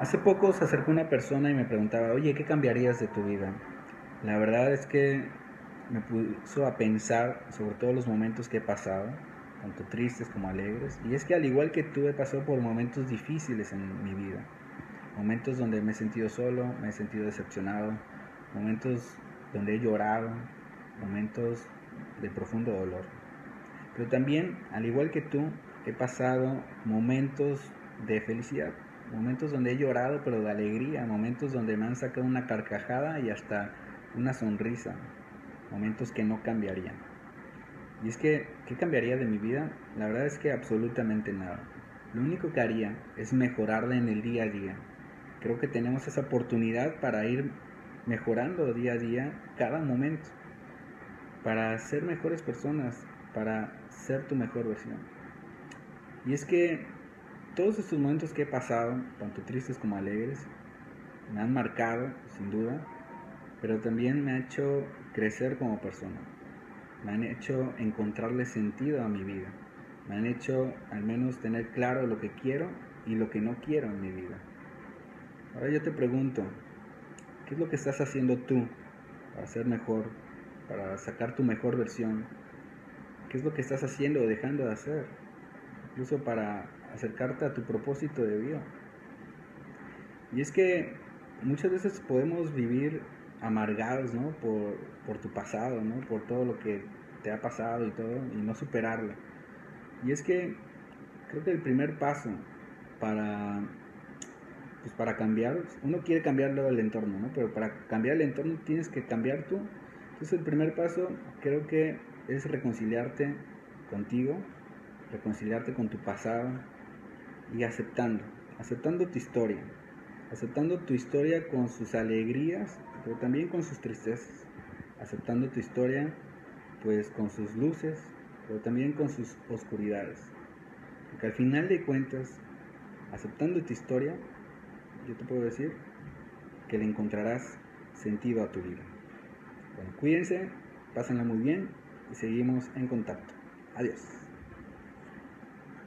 Hace poco se acercó una persona y me preguntaba, oye, ¿qué cambiarías de tu vida? La verdad es que me puso a pensar sobre todos los momentos que he pasado, tanto tristes como alegres. Y es que al igual que tú he pasado por momentos difíciles en mi vida. Momentos donde me he sentido solo, me he sentido decepcionado, momentos donde he llorado, momentos de profundo dolor. Pero también, al igual que tú, he pasado momentos de felicidad, momentos donde he llorado pero de alegría, momentos donde me han sacado una carcajada y hasta una sonrisa, momentos que no cambiarían. Y es que, ¿qué cambiaría de mi vida? La verdad es que absolutamente nada. Lo único que haría es mejorarla en el día a día. Creo que tenemos esa oportunidad para ir mejorando día a día cada momento, para ser mejores personas, para ser tu mejor versión. Y es que todos estos momentos que he pasado, tanto tristes como alegres, me han marcado, sin duda, pero también me ha hecho crecer como persona. Me han hecho encontrarle sentido a mi vida. Me han hecho al menos tener claro lo que quiero y lo que no quiero en mi vida. Ahora yo te pregunto, ¿qué es lo que estás haciendo tú para ser mejor, para sacar tu mejor versión? ¿Qué es lo que estás haciendo o dejando de hacer? Incluso para acercarte a tu propósito de vida. Y es que muchas veces podemos vivir amargados, ¿no? Por, por, tu pasado, ¿no? Por todo lo que te ha pasado y todo, y no superarlo. Y es que creo que el primer paso para, pues para cambiar, uno quiere cambiar luego el entorno, ¿no? Pero para cambiar el entorno tienes que cambiar tú. Entonces el primer paso creo que es reconciliarte contigo, reconciliarte con tu pasado, y aceptando, aceptando tu historia, aceptando tu historia con sus alegrías, pero también con sus tristezas, aceptando tu historia pues con sus luces, pero también con sus oscuridades. Porque al final de cuentas, aceptando tu historia, yo te puedo decir que le encontrarás sentido a tu vida. Bueno, cuídense, pásenla muy bien y seguimos en contacto. Adiós.